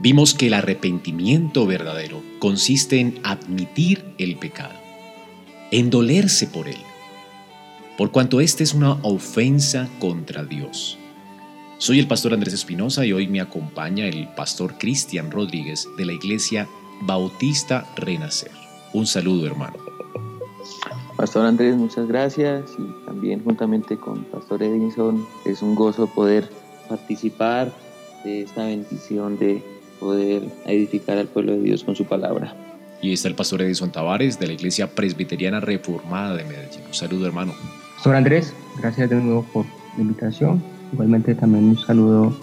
vimos que el arrepentimiento verdadero consiste en admitir el pecado, en dolerse por él, por cuanto esta es una ofensa contra Dios. Soy el pastor Andrés Espinosa y hoy me acompaña el pastor Cristian Rodríguez de la Iglesia Bautista Renacer. Un saludo, hermano. Pastor Andrés, muchas gracias y también juntamente con Pastor Edinson es un gozo poder participar de esta bendición de poder edificar al pueblo de Dios con su palabra. Y está el pastor Edison Tavares de la Iglesia Presbiteriana Reformada de Medellín. Un saludo, hermano. Pastor Andrés, gracias de nuevo por la invitación. Igualmente también un saludo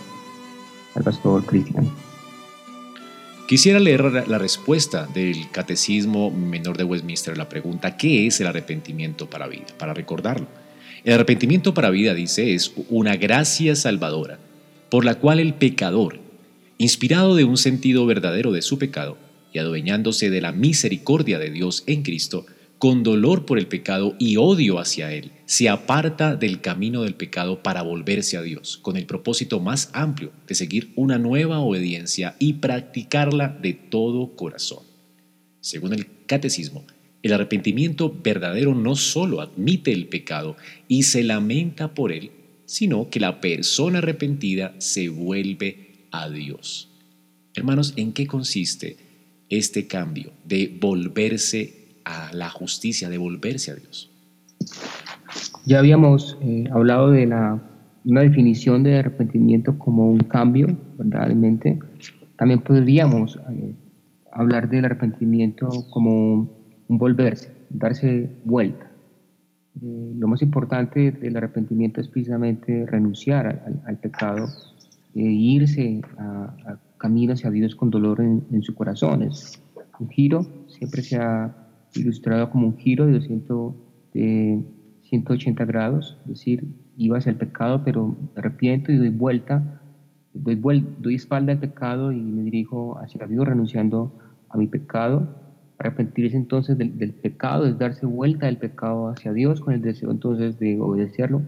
al pastor Cristian. Quisiera leer la respuesta del Catecismo Menor de Westminster a la pregunta ¿qué es el arrepentimiento para vida? Para recordarlo. El arrepentimiento para vida, dice, es una gracia salvadora por la cual el pecador inspirado de un sentido verdadero de su pecado y adueñándose de la misericordia de Dios en Cristo, con dolor por el pecado y odio hacia Él, se aparta del camino del pecado para volverse a Dios, con el propósito más amplio de seguir una nueva obediencia y practicarla de todo corazón. Según el catecismo, el arrepentimiento verdadero no solo admite el pecado y se lamenta por él, sino que la persona arrepentida se vuelve a Dios. Hermanos, ¿en qué consiste este cambio de volverse a la justicia, de volverse a Dios? Ya habíamos eh, hablado de la, una definición de arrepentimiento como un cambio, realmente. También podríamos eh, hablar del arrepentimiento como un, volverse, darse vuelta. Eh, lo más importante del arrepentimiento es precisamente renunciar al, al pecado irse a, camino hacia Dios con dolor en, su corazón. Es un giro, siempre se ha ilustrado como un giro de, 180 grados, es decir, iba hacia el pecado, pero me arrepiento y doy vuelta, doy, doy espalda al pecado y me dirijo hacia Dios renunciando a mi pecado. Arrepentirse entonces del, del, pecado es darse vuelta del pecado hacia Dios con el deseo entonces de obedecerlo,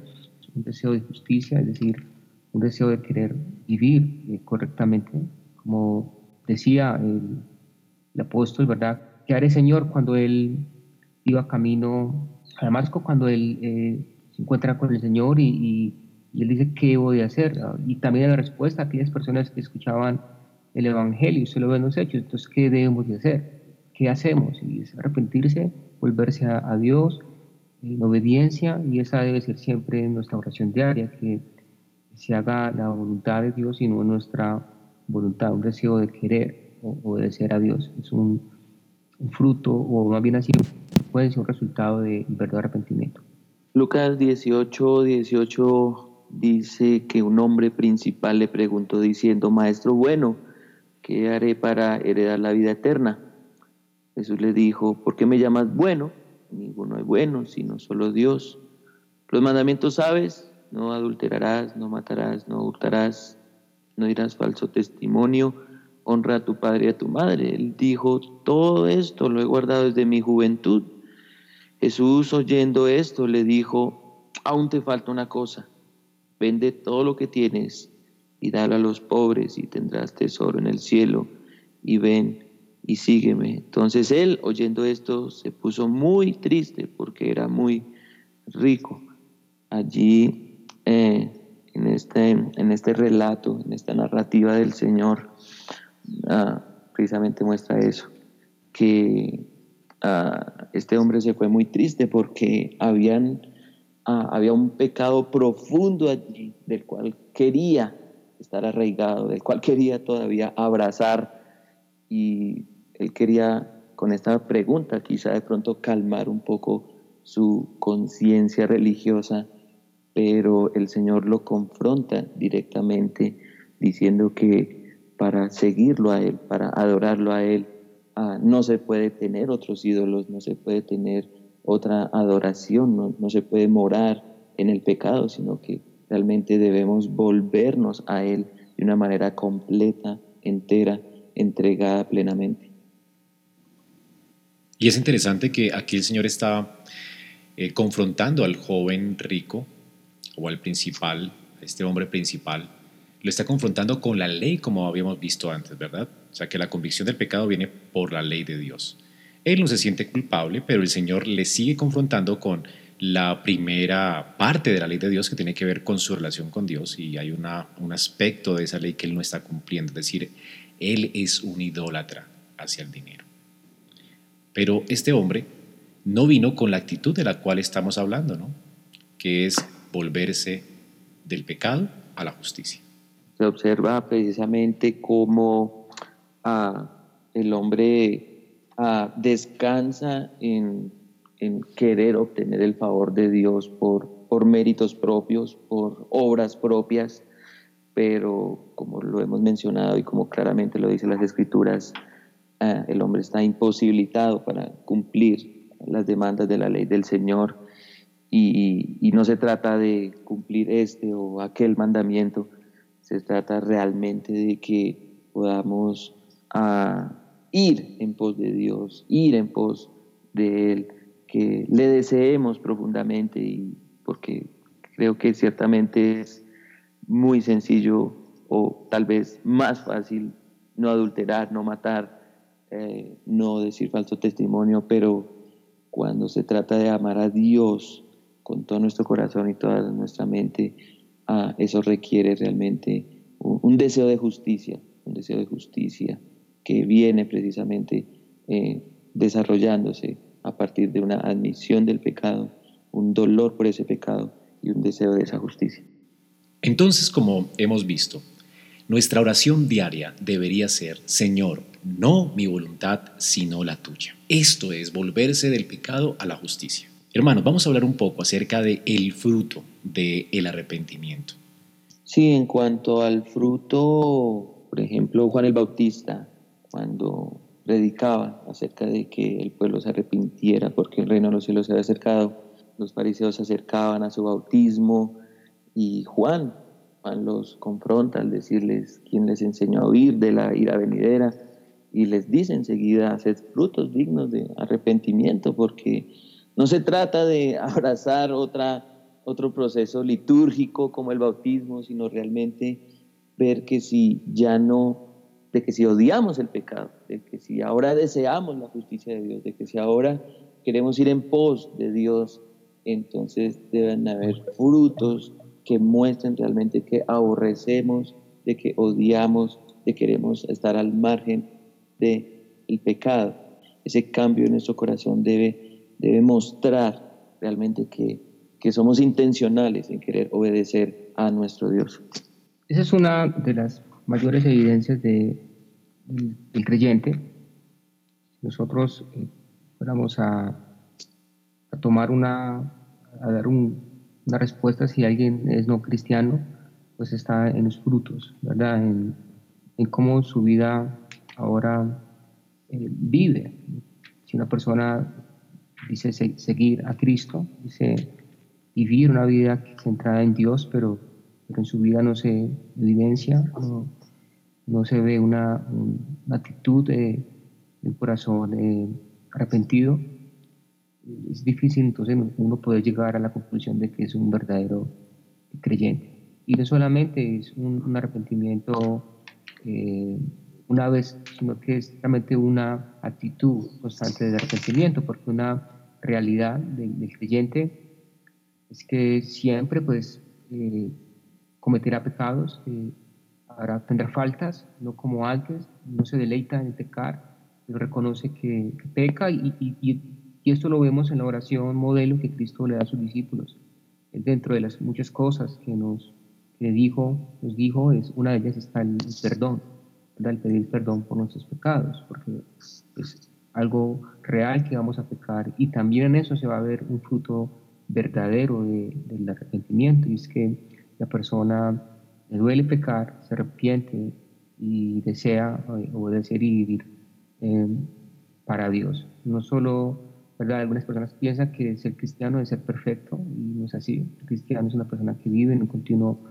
un deseo de justicia, es decir, un deseo de querer vivir eh, correctamente, como decía el, apóstol, ¿verdad? ¿Qué haré, Señor, cuando él iba camino a Damasco, cuando él eh, se encuentra con el Señor y, él dice, ¿qué voy a hacer? Y también la respuesta a aquellas personas que escuchaban el Evangelio, se lo ven los hechos, entonces, ¿qué debemos de hacer? ¿Qué hacemos? Y es arrepentirse, volverse a, a Dios en obediencia, y esa debe ser siempre nuestra oración diaria, que se haga la voluntad de Dios y no nuestra voluntad, un deseo de querer o obedecer a Dios. Es un, fruto, o más bien así, puede ser un resultado de verdadero arrepentimiento. Lucas 18, 18 dice que un hombre principal le preguntó diciendo, Maestro bueno, ¿qué haré para heredar la vida eterna? Jesús le dijo, ¿por qué me llamas bueno? Ninguno es bueno, sino solo Dios. Los mandamientos sabes, no adulterarás, no matarás, no hurtarás, no dirás falso testimonio, honra a tu padre y a tu madre. Él dijo, todo esto lo he guardado desde mi juventud. Jesús oyendo esto le dijo, aún te falta una cosa, vende todo lo que tienes y dalo a los pobres y tendrás tesoro en el cielo y ven y sígueme. Entonces él, oyendo esto, se puso muy triste porque era muy rico. Allí eh, en, este, en este relato, en esta narrativa del Señor, ah, precisamente muestra eso, que ah, este hombre se fue muy triste porque habían, ah, había un pecado profundo allí del cual quería estar arraigado, del cual quería todavía abrazar y él quería con esta pregunta quizá de pronto calmar un poco su conciencia religiosa, pero el Señor lo confronta directamente diciendo que para seguirlo a Él, para adorarlo a Él, ah, no se puede tener otros ídolos, no se puede tener otra adoración, no, se puede morar en el pecado, sino que realmente debemos volvernos a Él de una manera completa, entera, entregada plenamente. Y es interesante que aquí el Señor está eh, confrontando al joven rico o al principal, este hombre principal, lo está confrontando con la ley como habíamos visto antes, ¿verdad? O sea que la convicción del pecado viene por la ley de Dios. Él no se siente culpable, pero el Señor le sigue confrontando con la primera parte de la ley de Dios que tiene que ver con su relación con Dios y hay una, un aspecto de esa ley que él no está cumpliendo, es decir, él es un idólatra hacia el dinero. Pero este hombre no vino con la actitud de la cual estamos hablando, ¿no? que es volverse del pecado a la justicia. Se observa precisamente cómo ah, el hombre ah, descansa en en querer obtener el favor de Dios por, por méritos propios, por obras propias, pero como lo hemos mencionado y como claramente lo dicen las escrituras, ah, el hombre está imposibilitado para cumplir las demandas de la ley del Señor y, no se trata de cumplir este o aquel mandamiento, se trata realmente de que podamos ah, ir en pos de Dios, ir en pos de Él, que le deseemos profundamente y porque creo que ciertamente es muy sencillo o tal vez más fácil no adulterar, no matar, eh, no decir falso testimonio, pero cuando se trata de amar a Dios con todo nuestro corazón y toda nuestra mente, ah, eso requiere realmente un, deseo de justicia, un deseo de justicia que viene precisamente eh, desarrollándose a partir de una admisión del pecado, un dolor por ese pecado y un deseo de esa justicia. Entonces, como hemos visto, nuestra oración diaria debería ser, Señor, no mi voluntad, sino la tuya. Esto es volverse del pecado a la justicia. Hermanos, vamos a hablar un poco acerca del el fruto del el arrepentimiento. Sí, en cuanto al fruto, por ejemplo, Juan el Bautista, cuando predicaba acerca de que el pueblo se arrepintiera porque el reino de los cielos se había acercado. Los fariseos se acercaban a su bautismo y Juan, Juan los confronta al decirles quién les enseñó a huir de la ira venidera y les dice enseguida, hacer frutos dignos de arrepentimiento porque no se trata de abrazar otra, otro proceso litúrgico como el bautismo, sino realmente ver que si ya no de que si odiamos el pecado, de que si ahora deseamos la justicia de Dios, de que si ahora queremos ir en pos de Dios, entonces deben haber frutos que muestren realmente que aborrecemos, de que odiamos, de que queremos estar al margen del el pecado. Ese cambio en nuestro corazón debe, debe mostrar realmente que, que somos intencionales en querer obedecer a nuestro Dios. Esa es una de las mayores evidencias de, del, creyente, nosotros eh, fuéramos a, a, tomar una, a dar un, una respuesta si alguien es no cristiano, pues está en los frutos, ¿verdad? En, en cómo su vida ahora eh, vive. Si una persona dice seguir a Cristo, dice vivir una vida centrada en Dios, pero, pero en su vida no se evidencia, no, no se ve una, actitud de, un corazón eh, arrepentido, es difícil entonces uno puede llegar a la conclusión de que es un verdadero creyente. Y no solamente es un, arrepentimiento eh, una vez, sino que es realmente una actitud constante de arrepentimiento, porque una realidad del, creyente es que siempre pues eh, cometerá pecados, ahora tendrá faltas, no como antes, no se deleita en pecar, pero reconoce que, peca y, esto lo vemos en la oración modelo que Cristo le da a sus discípulos. Dentro de las muchas cosas que nos que dijo, nos dijo, es, una de ellas está el perdón, el pedir perdón por nuestros pecados, porque es algo real que vamos a pecar y también en eso se va a ver un fruto verdadero del arrepentimiento y es que la persona le duele pecar, se arrepiente y desea eh, obedecer y vivir eh, para Dios. No solo, ¿verdad? Algunas personas piensan que ser cristiano es ser perfecto y no es así. El cristiano es una persona que vive en un continuo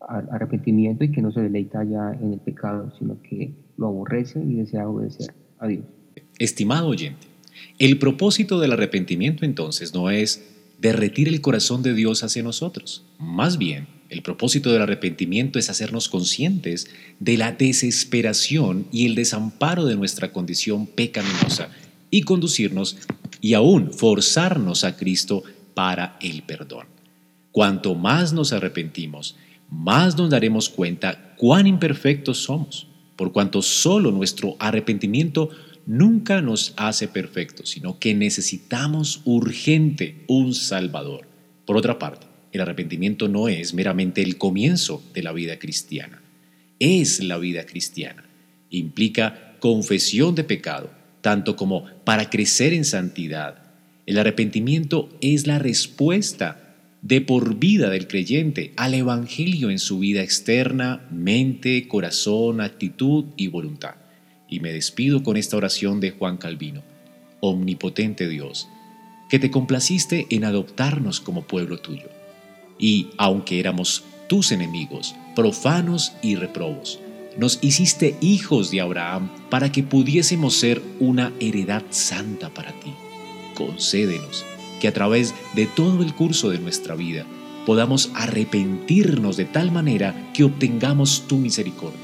arrepentimiento y que no se deleita ya en el pecado, sino que lo aborrece y desea obedecer a Dios. Estimado oyente, el propósito del arrepentimiento entonces no es derretir el corazón de Dios hacia nosotros. Más bien, el propósito del arrepentimiento es hacernos conscientes de la desesperación y el desamparo de nuestra condición pecaminosa y conducirnos y aún forzarnos a Cristo para el perdón. Cuanto más nos arrepentimos, más nos daremos cuenta cuán imperfectos somos, por cuanto solo nuestro arrepentimiento nunca nos hace perfectos, sino que necesitamos urgente un Salvador. Por otra parte, el arrepentimiento no es meramente el comienzo de la vida cristiana, es la vida cristiana. Implica confesión de pecado, tanto como para crecer en santidad. El arrepentimiento es la respuesta de por vida del creyente al Evangelio en su vida externa, mente, corazón, actitud y voluntad. Y me despido con esta oración de Juan Calvino. Omnipotente Dios, que te complaciste en adoptarnos como pueblo tuyo. Y aunque éramos tus enemigos, profanos y reprobos, nos hiciste hijos de Abraham para que pudiésemos ser una heredad santa para ti. Concédenos que a través de todo el curso de nuestra vida podamos arrepentirnos de tal manera que obtengamos tu misericordia,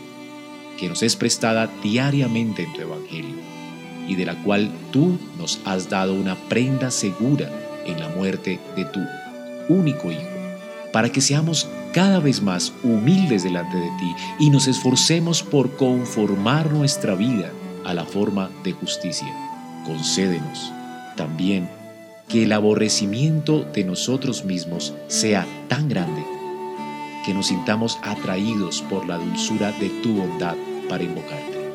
que nos es prestada diariamente en tu Evangelio y de la cual tú nos has dado una prenda segura en la muerte de tu único Hijo, para que seamos cada vez más humildes delante de ti y nos esforcemos por conformar nuestra vida a la forma de justicia. Concédenos también que el aborrecimiento de nosotros mismos sea tan grande que nos sintamos atraídos por la dulzura de tu bondad para invocarte.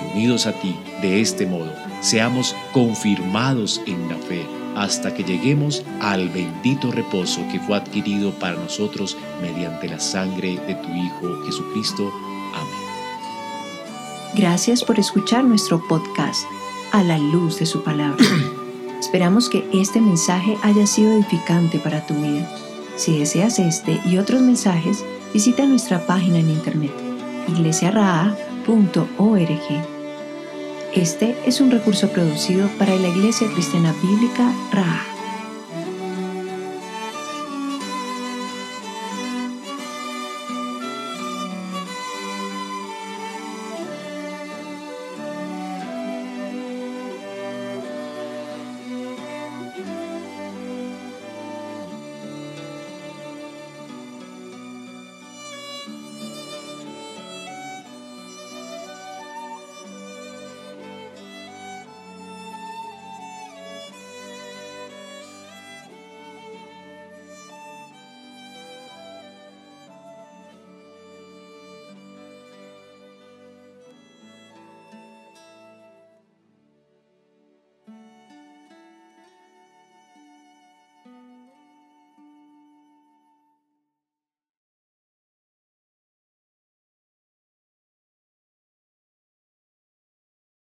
Y unidos a ti de este modo, seamos confirmados en la fe hasta que lleguemos al bendito reposo que fue adquirido para nosotros mediante la sangre de tu Hijo Jesucristo. Amén. Gracias por escuchar nuestro podcast a la luz de su palabra. Esperamos que este mensaje haya sido edificante para tu vida. Si deseas este y otros mensajes, visita nuestra página en internet iglesiaraa.org. Este es un recurso producido para la Iglesia Cristiana Bíblica Raha.